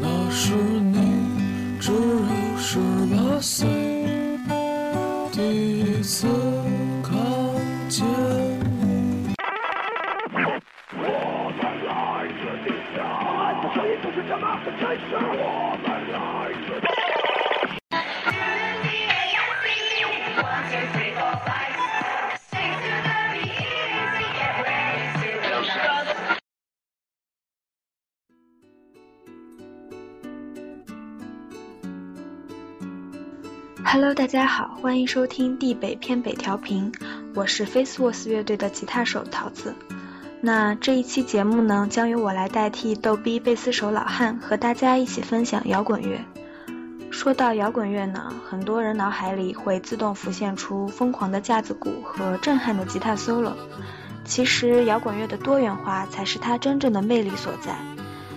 那时你只有十八岁，第一次看见你。我们来自地下，这声音就是这么的真实。大家好，欢迎收听地北偏北调频，我是 Faceworth 乐队的吉他手桃子。那这一期节目呢，将由我来代替逗逼贝斯手老汉和大家一起分享摇滚乐。说到摇滚乐呢，很多人脑海里会自动浮现出疯狂的架子鼓和震撼的吉他 solo。其实摇滚乐的多元化才是它真正的魅力所在，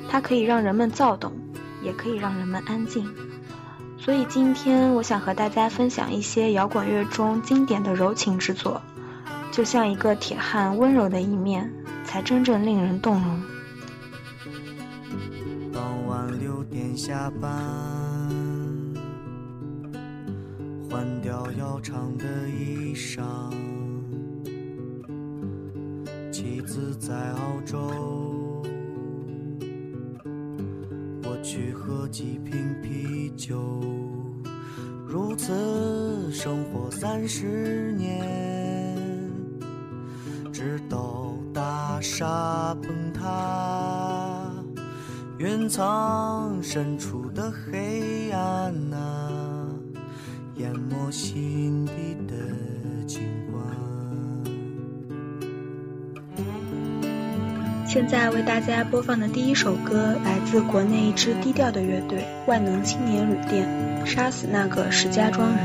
它可以让人们躁动，也可以让人们安静。所以今天我想和大家分享一些摇滚乐中经典的柔情之作，就像一个铁汉温柔的一面，才真正令人动容。傍晚六点下班，换掉要长的衣裳，妻子在澳洲，去喝几瓶啤酒，如此生活三十年，直到大厦崩塌。云层深处的黑暗啊，淹没心底的现在为大家播放的第一首歌来自国内一支低调的乐队——万能青年旅店，《杀死那个石家庄人》。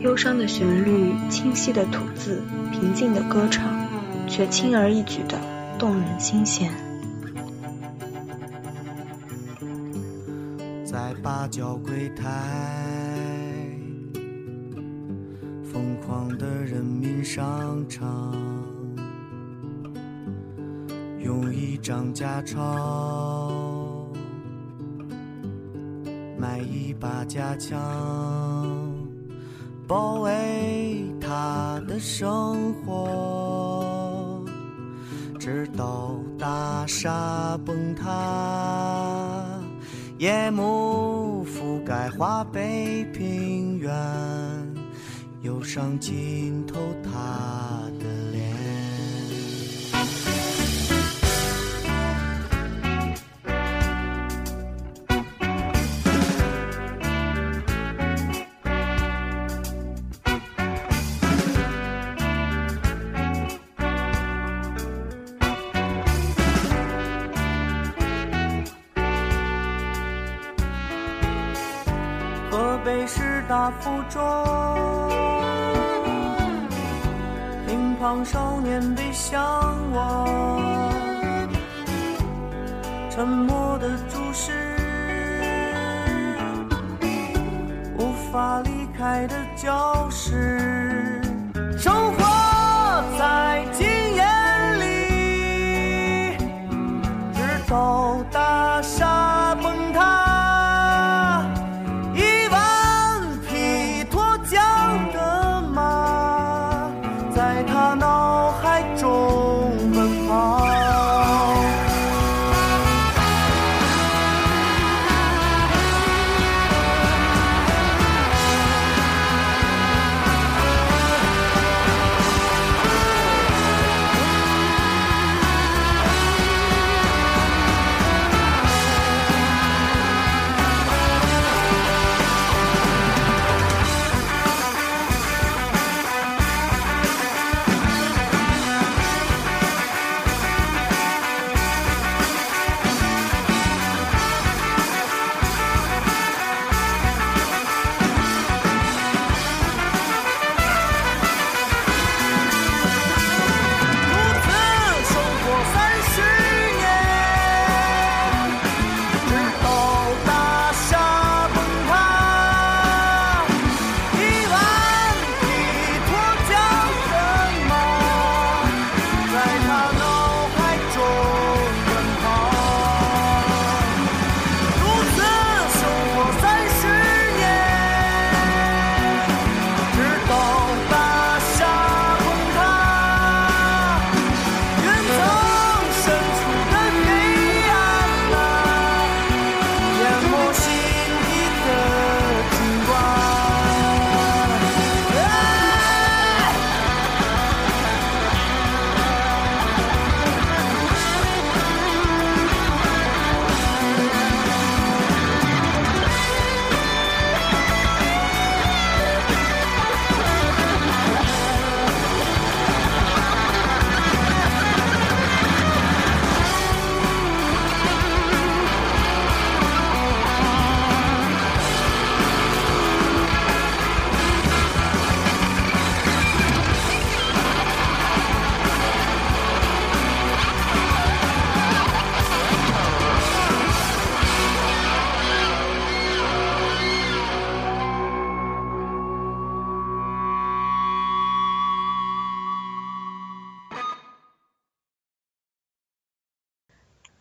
忧伤的旋律，清晰的吐字，平静的歌唱，却轻而易举的动人心弦。在八角柜台，疯狂的人民商场，一张假钞买一把假枪，保卫他的生活，直到大厦崩塌。夜幕覆盖华北平原，忧伤浸透他大附中，乒乓少年背向我，沉默的注视，无法离开的教室，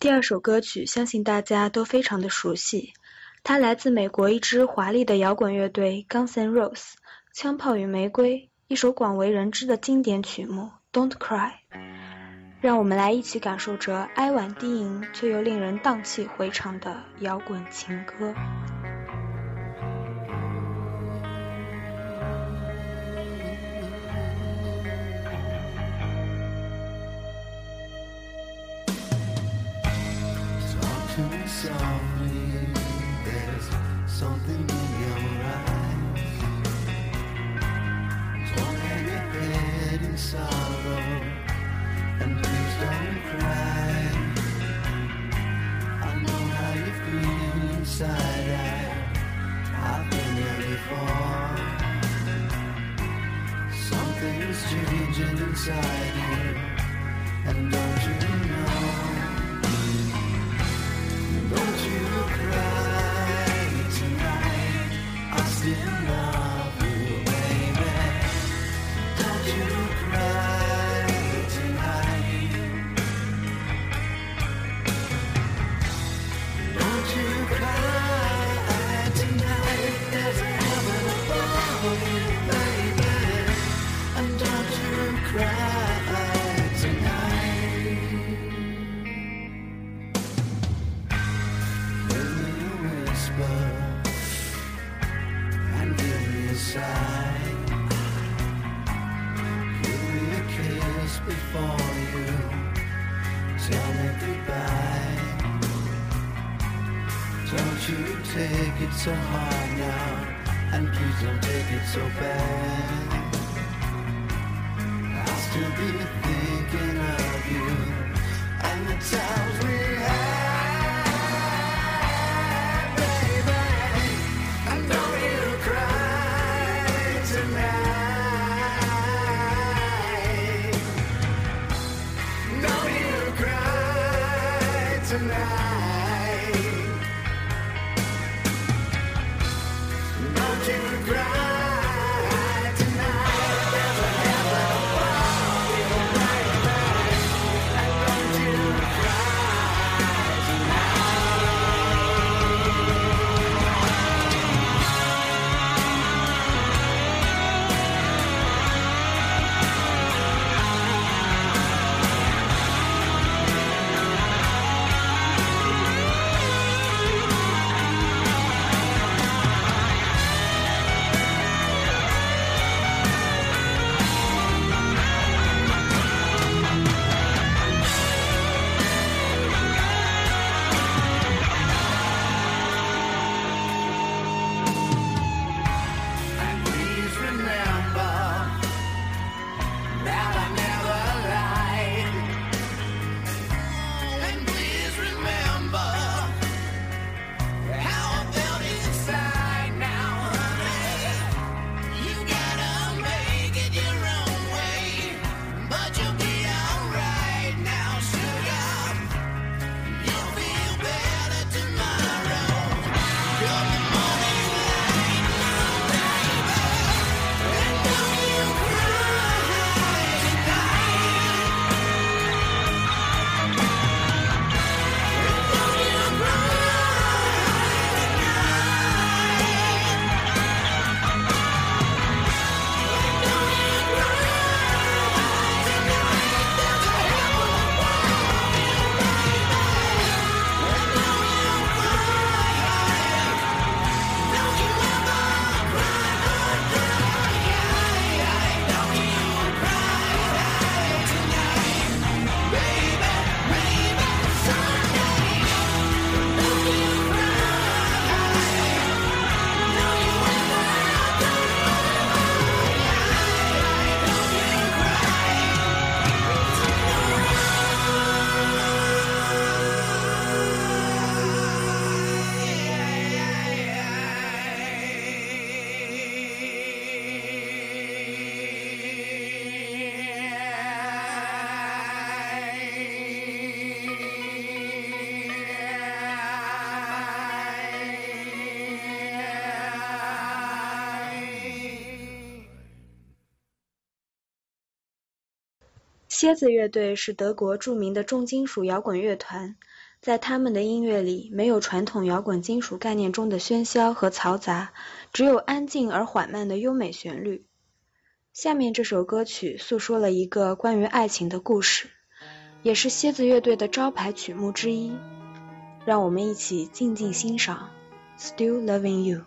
第二首歌曲相信大家都非常的熟悉，它来自美国一支华丽的摇滚乐队 Guns N' Roses，《枪炮与玫瑰》，一首广为人知的经典曲目《Don't Cry》。让我们来一起感受着哀婉低吟却又令人荡气回肠的摇滚情歌。Inside I've been here before Something's changing inside you. And don't you know? 蝎子乐队是德国著名的重金属摇滚乐团，在他们的音乐里，没有传统摇滚金属概念中的喧嚣和嘈杂，只有安静而缓慢的优美旋律。下面这首歌曲诉说了一个关于爱情的故事，也是蝎子乐队的招牌曲目之一。让我们一起静静欣赏《Still Loving You》。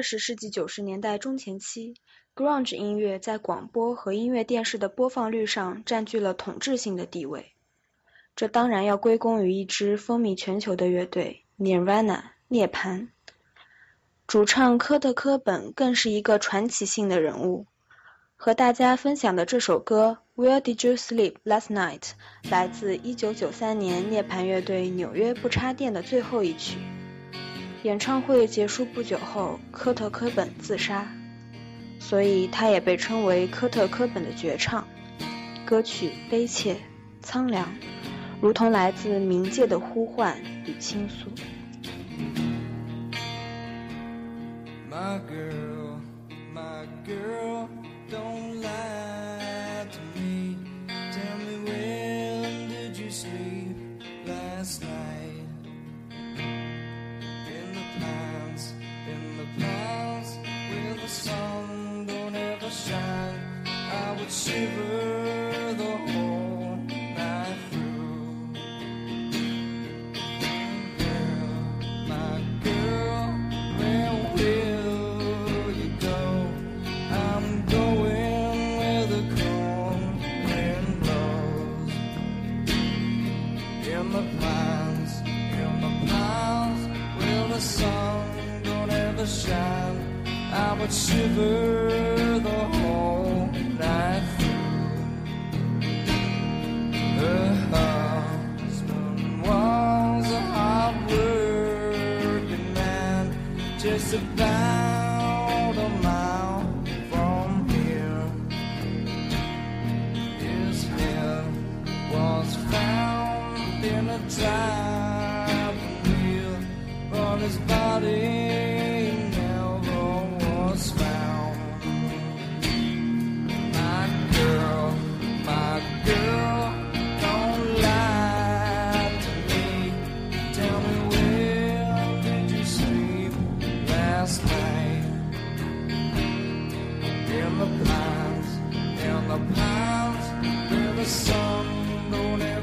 二十世纪九十年代中前期，grunge 音乐在广播和音乐电视的播放率上占据了统治性的地位。这当然要归功于一支风靡全球的乐队 Nirvana 涅槃。主唱科特·科本更是一个传奇性的人物。和大家分享的这首歌《Where Did You Sleep Last Night》来自1993年涅槃乐队《纽约不插电》的最后一曲。演唱会结束不久后，科特·科本自杀，所以他也被称为科特·科本的绝唱。歌曲悲切、苍凉，如同来自冥界的呼唤与倾诉。My girl, my girl, don't lie shiver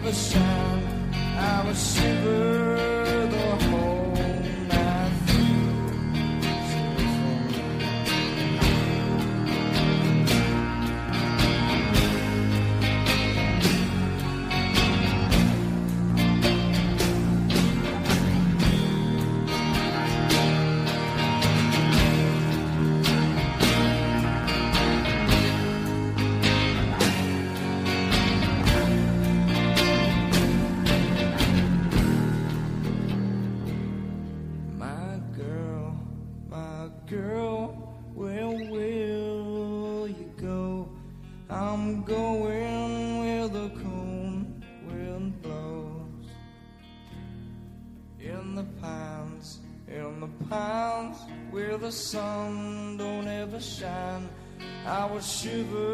a sound, I was shivering. to the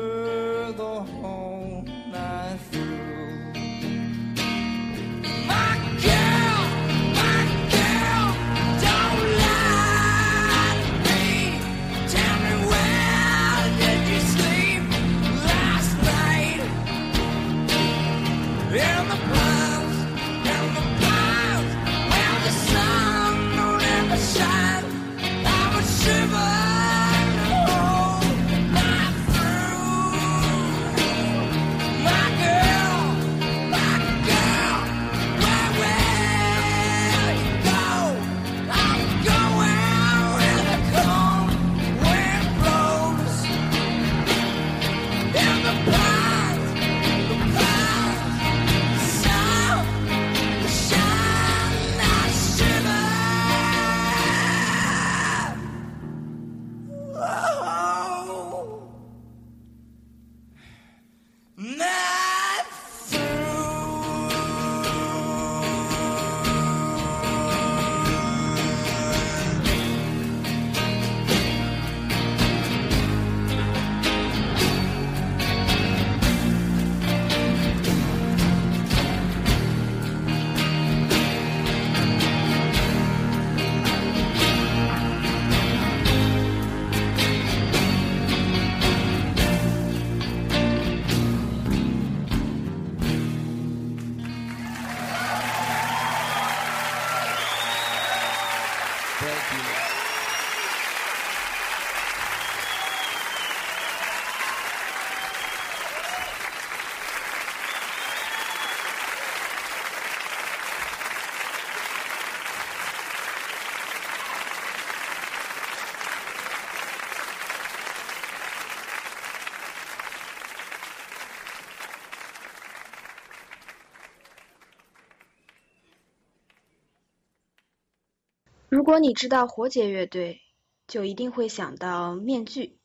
如果你知道活结乐队，就一定会想到面具。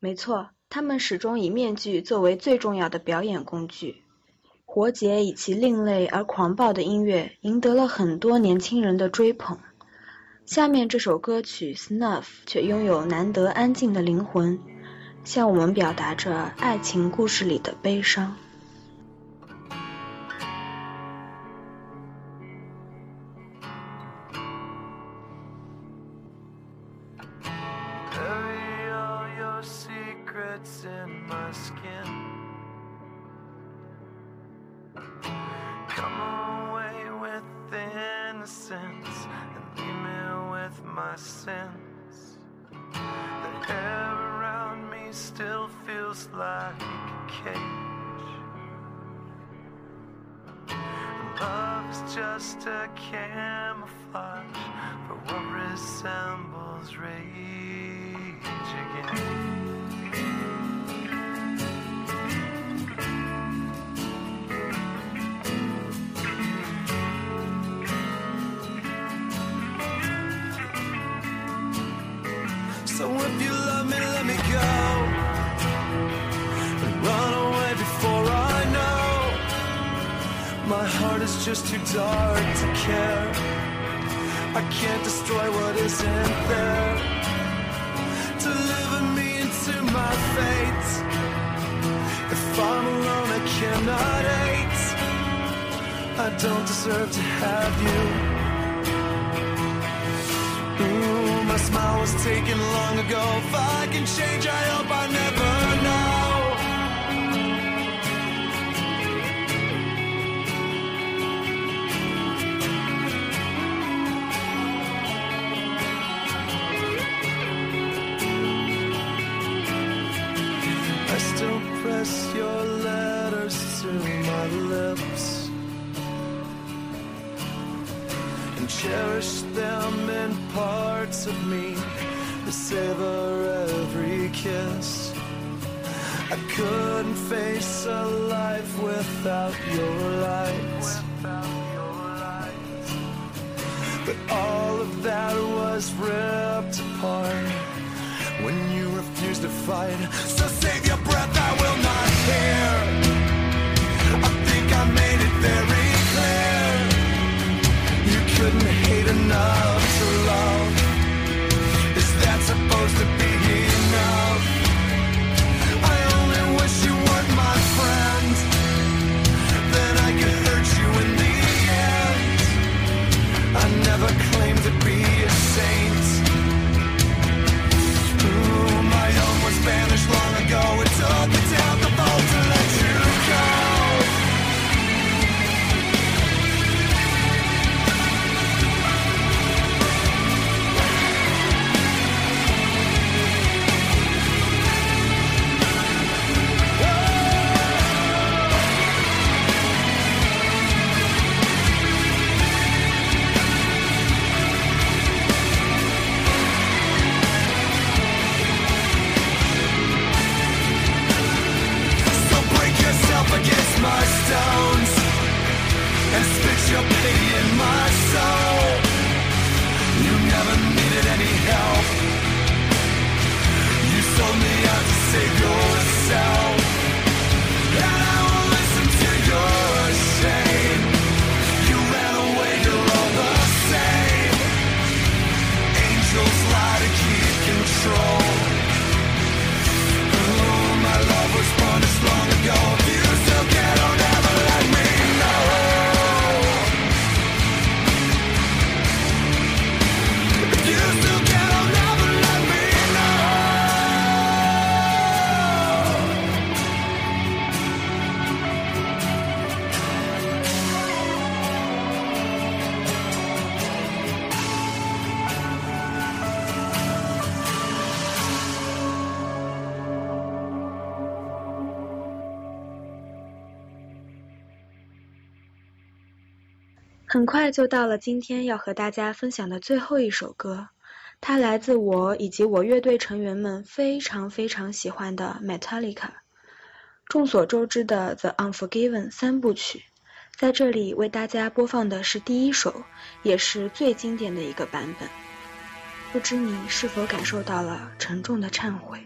没错，他们始终以面具作为最重要的表演工具。活结以其另类而狂暴的音乐，赢得了很多年轻人的追捧。下面这首歌曲《Snuff》却拥有难得安静的灵魂，向我们表达着爱情故事里的悲伤。So if you love me, let me go. And run away before I know. My heart is just too dark to care. I can't destroy what isn't there. If I'm alone, I cannot hate. I don't deserve to have you. Ooh, my smile was taken long ago. If I can change, I hope I never I still press your letters to my lips and cherish them in parts of me to savor every kiss. I couldn't face a life without your light. But all of that was ripped apart when you refuse to fight. So save your breath, I will not hear. I think I made it very clear. You couldn't hate enough Spanish long ago. It's 很快就到了今天要和大家分享的最后一首歌，它来自我以及我乐队成员们非常非常喜欢的 Metallica。众所周知的《The Unforgiven》三部曲，在这里为大家播放的是第一首，也是最经典的一个版本。不知你是否感受到了沉重的忏悔。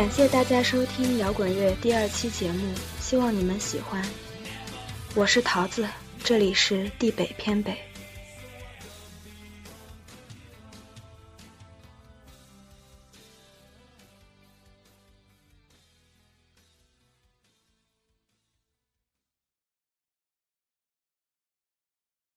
感谢大家收听摇滚乐第二期节目，希望你们喜欢。我是桃子，这里是地北偏北。